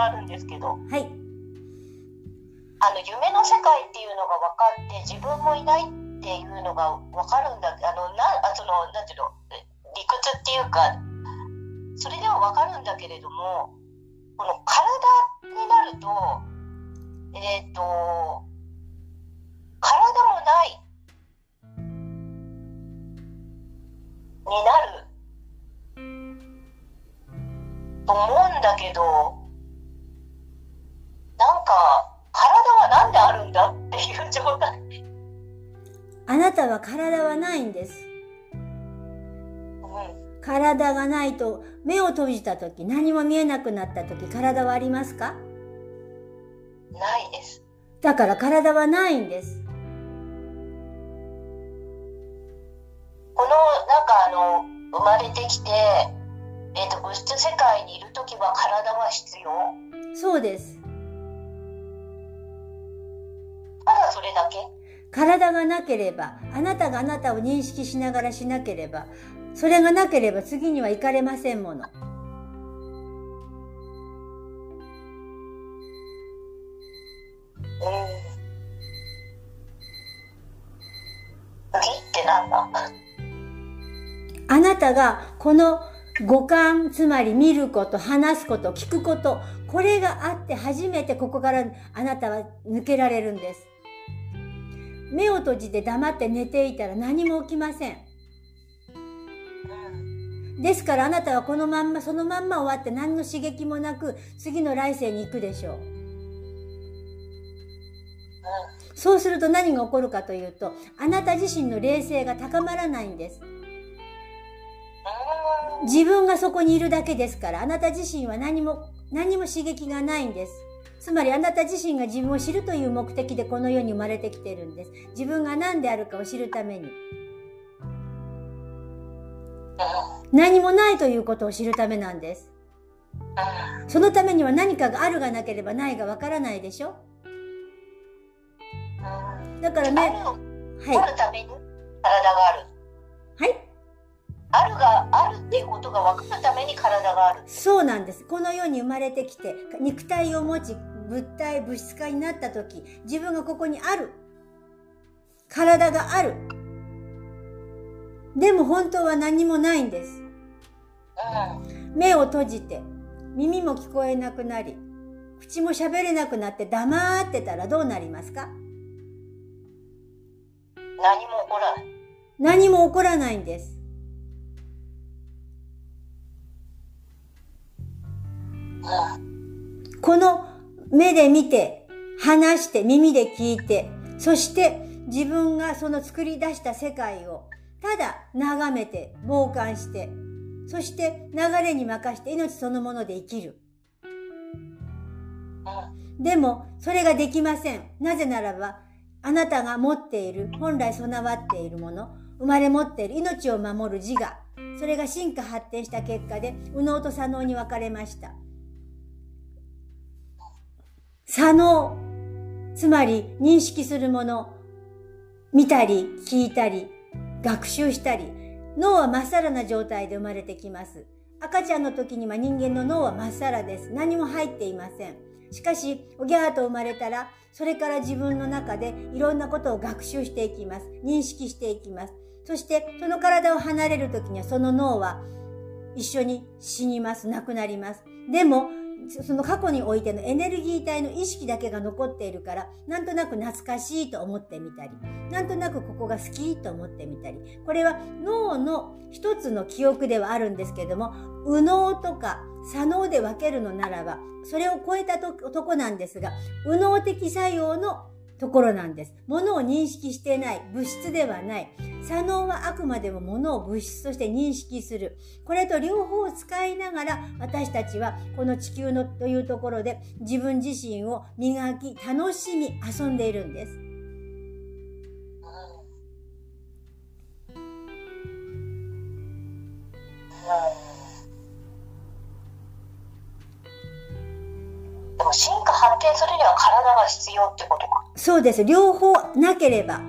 があるんですけどはい。あの夢の世界っていうのが分かって自分もいないっていうのが分かるんだあのなあそのなんていうの理屈っていうかそれでは分かるんだけれどもこの体になるとえっ、と体もないになると思うんだけどは体はないんです。うん体がないと目を閉じた時何も見えなくなった時体はありますか？ないですだから体はないんです。このなんかあの生まれてきて、えー、と物質世界にいる時は体は必要？そうです。体がなければ、あなたがあなたを認識しながらしなければ、それがなければ次には行かれませんもの。次ってなんだあなたがこの五感、つまり見ること、話すこと、聞くこと、これがあって初めてここからあなたは抜けられるんです。目を閉じて黙って寝ていたら何も起きません。ですからあなたはこのまんま、そのまんま終わって何の刺激もなく次の来世に行くでしょう。そうすると何が起こるかというと、あなた自身の霊性が高まらないんです。自分がそこにいるだけですから、あなた自身は何も、何も刺激がないんです。つまりあなた自身が自分を知るという目的でこの世に生まれてきてるんです。自分が何であるかを知るために。何もないということを知るためなんです。そのためには何かがあるがなければないがわからないでしょだからね、はい。体があるはい。あるがあるっていうことが分かるために体があるそうなんです。この世に生まれてきて、肉体を持ち、物体、物質化になった時、自分がここにある。体がある。でも本当は何もないんです。うん目を閉じて、耳も聞こえなくなり、口も喋れなくなって黙ってたらどうなりますか？何も起こらない何も起こらないんです。この目で見て、話して、耳で聞いて、そして自分がその作り出した世界をただ眺めて、傍観して、そして流れに任して命そのもので生きる。でも、それができません。なぜならば、あなたが持っている、本来備わっているもの、生まれ持っている命を守る自我、それが進化発展した結果で、右脳と左脳に分かれました。左脳、つまり認識するもの、見たり、聞いたり、学習したり、脳はまっさらな状態で生まれてきます。赤ちゃんの時には人間の脳はまっさらです。何も入っていません。しかし、おぎゃーと生まれたら、それから自分の中でいろんなことを学習していきます。認識していきます。そして、その体を離れる時にはその脳は一緒に死にます。亡くなります。でも、その過去においてのエネルギー体の意識だけが残っているから、なんとなく懐かしいと思ってみたり、なんとなくここが好きと思ってみたり、これは脳の一つの記憶ではあるんですけども、右脳とか左脳で分けるのならば、それを超えたととこなんですが、右脳的作用のところなんです。物を認識してない、物質ではない。左脳はあくまでも物を物質として認識する。これと両方を使いながら私たちはこの地球のというところで自分自身を磨き、楽しみ、遊んでいるんです。でも進化発展するには体が必要ってこと。そうです。両方なければ、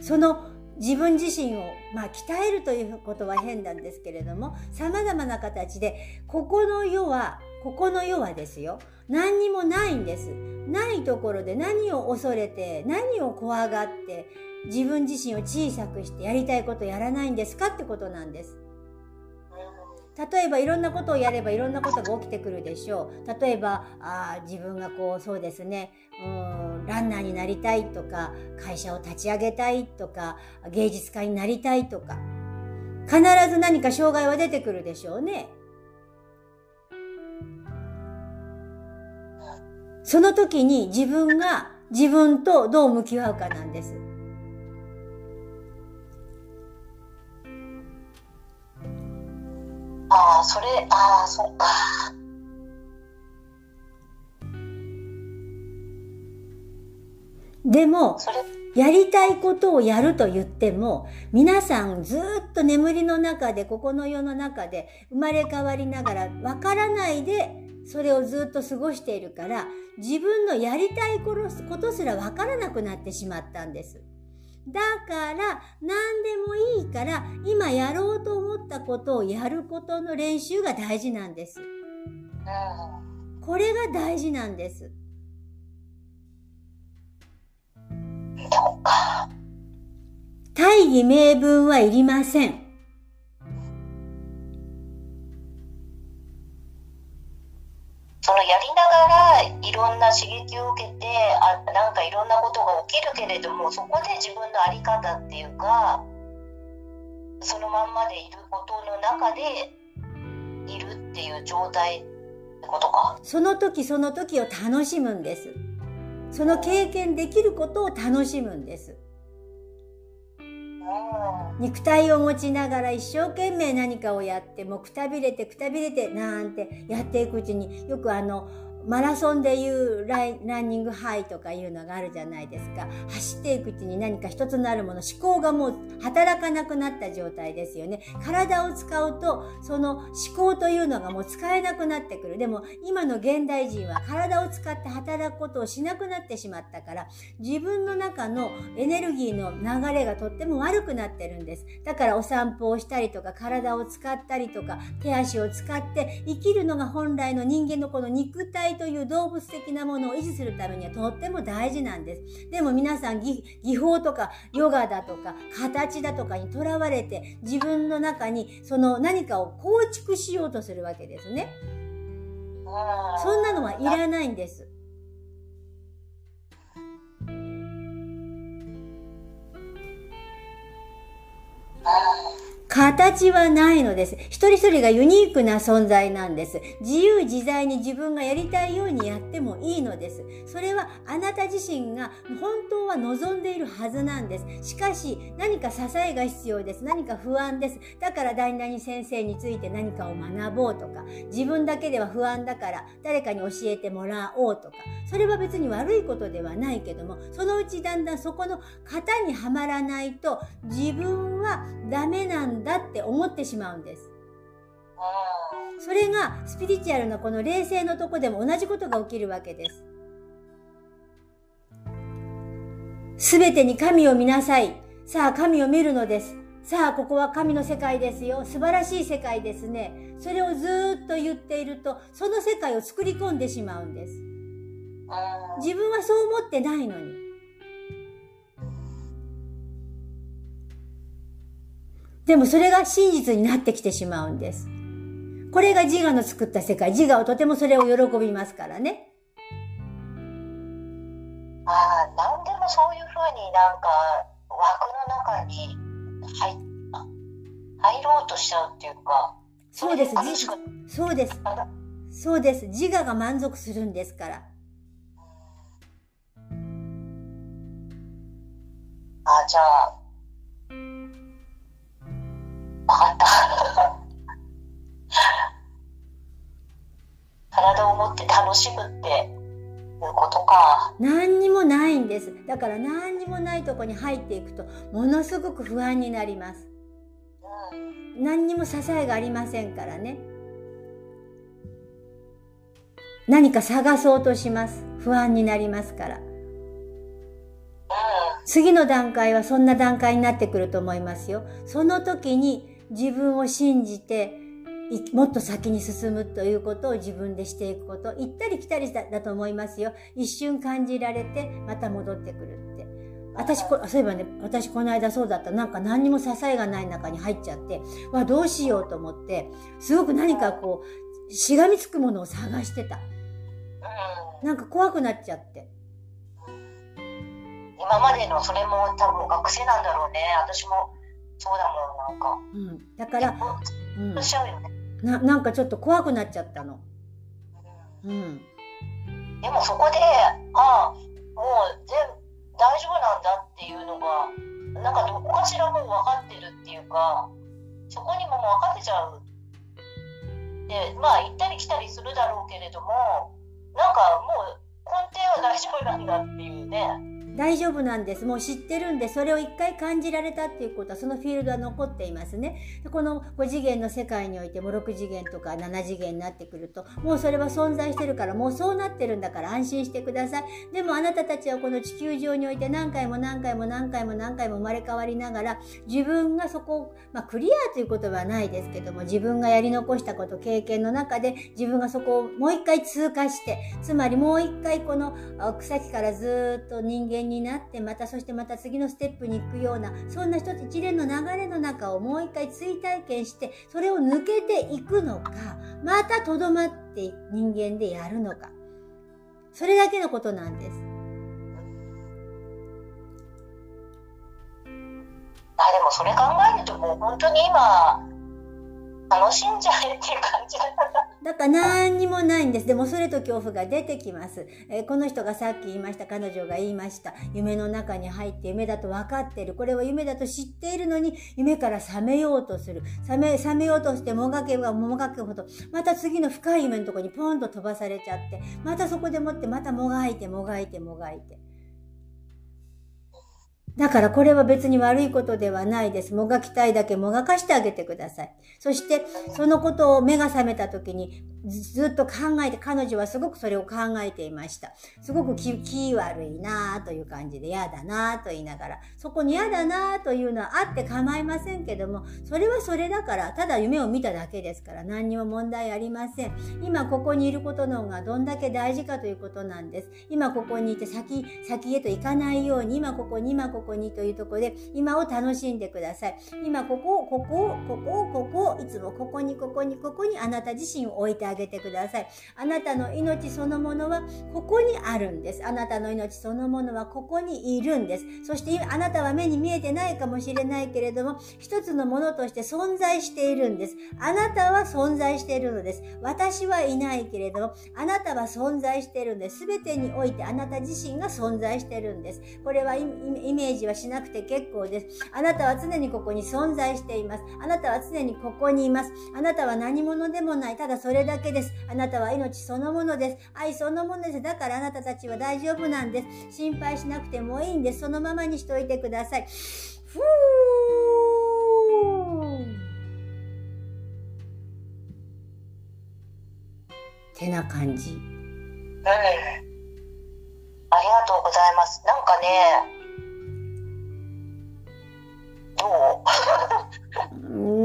その自分自身を、まあ、鍛えるということは変なんですけれども、様々な形で、ここの世は、ここの世はですよ。何にもないんです。ないところで何を恐れて、何を怖がって、自分自身を小さくしてやりたいことやらないんですか？ってことなんです。例えばいろんなことをやればいろんなことが起きてくるでしょう。例えば、あ自分がこう、そうですね、うん、ランナーになりたいとか、会社を立ち上げたいとか、芸術家になりたいとか、必ず何か障害は出てくるでしょうね。その時に自分が自分とどう向き合うかなんです。ああ、それ、ああ、そっか。でも、やりたいことをやると言っても、皆さんずっと眠りの中で、ここの世の中で生まれ変わりながら、わからないで、それをずっと過ごしているから、自分のやりたいことすらわからなくなってしまったんです。だから、何でもいいから、今やろうと思ったことをやることの練習が大事なんです。これが大事なんです。大義名分はいりません。そのやりながらいろんな刺激を受けてあなんかいろんなことが起きるけれどもそこで自分の在り方っていうかそのまんまでいることの中でいるっていう状態ってことか。その時その時を楽しむんですその経験できることを楽しむんです。肉体を持ちながら一生懸命何かをやってもくたびれてくたびれてなんてやっていくうちによくあのマラソンでいうラランニングハイとかいうのがあるじゃないですか。走っていくうちに何か一つなるもの、思考がもう働かなくなった状態ですよね。体を使うと、その思考というのがもう使えなくなってくる。でも今の現代人は体を使って働くことをしなくなってしまったから、自分の中のエネルギーの流れがとっても悪くなってるんです。だからお散歩をしたりとか、体を使ったりとか、手足を使って生きるのが本来の人間のこの肉体という動物的なものを維持するためにはとっても大事なんです。でも皆さん技法とかヨガだとか形だとかにとらわれて自分の中にその何かを構築しようとするわけですね。そんなのはいらないんです。形はないのです。一人一人がユニークな存在なんです。自由自在に自分がやりたいようにやってもいいのです。それはあなた自身が本当は望んでいるはずなんです。しかし何か支えが必要です。何か不安です。だから大々先生について何かを学ぼうとか、自分だけでは不安だから誰かに教えてもらおうとか、それは別に悪いことではないけども、そのうちだんだんそこの型にはまらないと自分はダメなんだだって思ってしまうんです。それがスピリチュアルのこの冷静のとこでも同じことが起きるわけです。すべてに神を見なさい。さあ神を見るのです。さあここは神の世界ですよ。素晴らしい世界ですね。それをずっと言っていると、その世界を作り込んでしまうんです。自分はそう思ってないのに。でもそれが真実になってきてしまうんです。これが自我の作った世界。自我はとてもそれを喜びますからね。ああ、なんでもそういうふうになんか枠の中に入入ろうとしちゃうっていうか。そうです。そうです。そうです。自我が満足するんですから。あ、じゃあ、楽しむっていうことか。何にもないんです。だから何にもないとこに入っていくと、ものすごく不安になります。うん、何にも支えがありませんからね。何か探そうとします。不安になりますから。次の段階はそんな段階になってくると思いますよ。その時に自分を信じて、いもっと先に進むということを自分でしていくこと行ったり来たりだだと思いますよ。一瞬感じられてまた戻ってくるって。私こそういえばね私この間そうだった。なんか何にも支えがない中に入っちゃってわどうしようと思ってすごく何かこうしがみつくものを探してた。うん。なんか怖くなっちゃって。今までのそれも多分学生なんだろうね。私もそうだもんなんか。うん。だから、うん。しちゃうよね、ななんかちょっと怖くなっちゃったの。うん。でもそこでああもう全大丈夫なんだっていうのがなんかどこかしらもう分かってるっていうかそこにももう分かってちゃうでまあ行ったり来たりするだろうけれどもなんかもう根底は大丈夫なんだっていうね。大丈夫なんです。もう知ってるんで、それを一回感じられたっていうことは、そのフィールドは残っていますね。この5次元の世界においても6次元とか7次元になってくると、もうそれは存在してるから、もうそうなってるんだから安心してください。でもあなたたちはこの地球上において何回も何回も何回も何回も生まれ変わりながら、自分がそこ、まあクリアということはないですけども、自分がやり残したこと、経験の中で自分がそこをもう一回通過して、つまりもう一回この草木からずっと人間になって、またそしてまた次のステップに行くような、そんな一つ一連の流れの中をもう一回追体験して、それを抜けていくのか、またとどまって人間でやるのか。それだけのことなんです。あでもそれ考えるともう本当に今楽しんじゃえっていう感じだっただから何にもないんです。でもそれと恐怖が出てきます。えーこの人がさっき言いました、彼女が言いました。夢の中に入って夢だと分かってる。これは夢だと知っているのに、夢から覚めようとする。覚め、覚めようとしてもがけばもがくほど、また次の深い夢のとこにポンと飛ばされちゃって、またそこでもってまたもがいてもがいてもがいて。だからこれは別に悪いことではないです。もがきたいだけもがかしてあげてください。そして、そのことを目が覚めた時にずずっと考えて、彼女はすごくそれを考えていました。すごく気気悪いなぁという感じで嫌だなぁと言いながら、そこに嫌だなぁというのはあって構いませんけども、それはそれだから、ただ夢を見ただけですから何にも問題ありません。今ここにいることの方がどんだけ大事かということなんです。今ここにいて先、先へと行かないように、今ここに、今ここにというところで、今を楽しんでください。今ここを、ここを、ここを、ここを、いつもここに、ここに、ここにあなた自身を置いてあげてください。あなたの命そのものはここにあるんです。あなたの命そのものはここにいるんです。そしてあなたは目に見えてないかもしれないけれども、一つのものとして存在しているんです。あなたは存在しているのです。私はいないけれども、あなたは存在しているんです。すべてにおいてあなた自身が存在しているんです。これはイメージはしなくて結構です。あなたは常にここに存在しています。あなたは常にここにいます。あなたは何者でもない。ただそれだけです。あなたは命そのものです。愛そのものです。だからあなたたちは大丈夫なんです。心配しなくてもいいんです。そのままにしといてください。ふーてな感じ。うんありがとうございますなんかね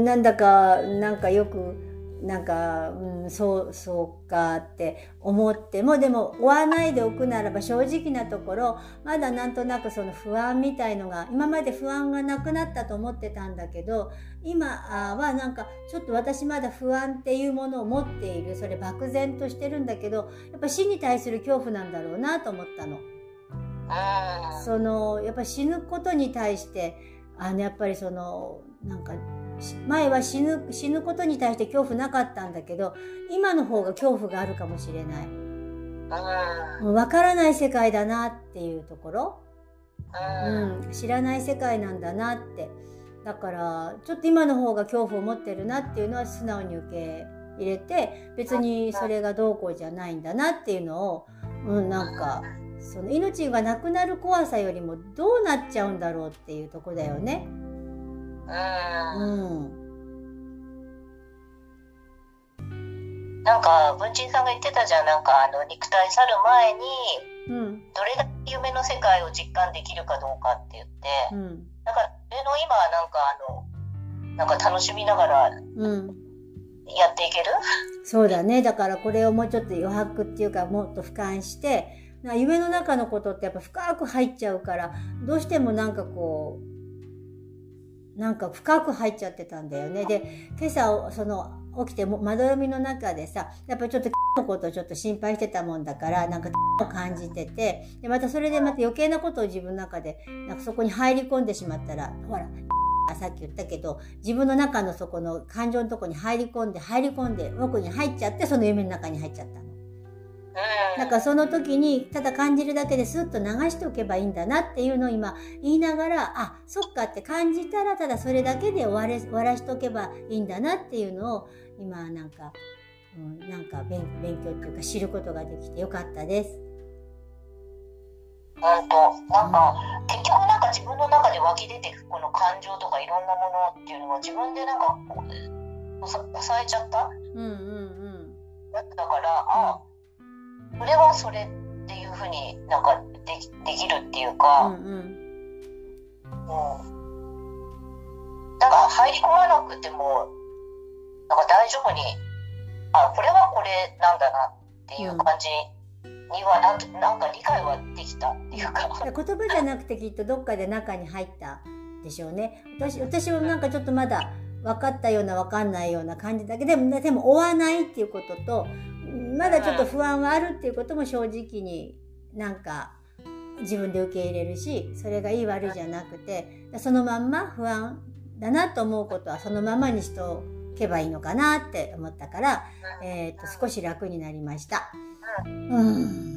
なんだか、なんかよく、なんか、うん、そう、そうかって思っても、でも追わないでおくならば正直なところ、まだなんとなくその不安みたいのが、今まで不安がなくなったと思ってたんだけど、今はなんかちょっと私まだ不安っていうものを持っている。それ漠然としてるんだけど、やっぱ死に対する恐怖なんだろうなと思ったの。うんそのやっぱ死ぬことに対してあのやっぱりそのなんかし前は死ぬ死ぬことに対して恐怖なかったんだけど今の方が恐怖があるかもしれない。うん。もう分からない世界だなっていうところ、うん。うん、知らない世界なんだなって。だからちょっと今の方が恐怖を持ってるなっていうのは素直に受け入れて別にそれがどうこうじゃないんだなっていうのを、うん、なんかその命がなくなる怖さよりもどうなっちゃうんだろうっていうとこだよね。うんうん。なんか文鎮さんが言ってたじゃんなんかあの肉体去る前にうん。どれだけ夢の世界を実感できるかどうかって言ってうん。だからそれの今はなんかあのなんか楽しみながらうん。やっていける？そうだね。だからこれをもうちょっと余白っていうかもっと俯瞰して、な夢の中のことってやっぱ深く入っちゃうから、どうしてもなんかこう、なんか深く入っちゃってたんだよね。で、今朝、その、起きても、まどろみの中でさ、やっぱちょっとのことをちょっと心配してたもんだから、なんかを感じてて、で、またそれでまた余計なことを自分の中で、なんかそこに入り込んでしまったら、ほら、さっき言ったけど、自分の中のそこの感情のとこに入り込んで、入り込んで、奥に入っちゃって、その夢の中に入っちゃった。だからその時に、ただ感じるだけでスッと流しておけばいいんだなっていうのを今言いながら、あ、そっかって感じたら、ただそれだけで終われ終わらしとけばいいんだなっていうのを、今なんか、うん、なんか勉勉強っていうか知ることができてよかったです。本当なんか、結局なんか自分の中で湧き出てくこの感情とかいろんなものっていうのは自分でなんかこうさ抑えちゃった？うんうん。だからあそれはそれっていうふうになんかできできるっていううん。うか、んうん。うん、なんか入り込まなくてもなんか大丈夫にあこれはこれなんだなっていう感じにはなんとなんか理解はできたっていうか。言葉じゃなくてきっとどっかで中に入ったでしょうね。私、私はなんかちょっとまだ分かったような分かんないような感じだけど、でも、でも追わないっていうことと、まだちょっと不安はあるっていうことも正直になんか自分で受け入れるし、それがいい悪いじゃなくて、そのまんま不安だなと思うことはそのままにしておけばいいのかなって思ったから、えっ、と、少し楽になりました。うん。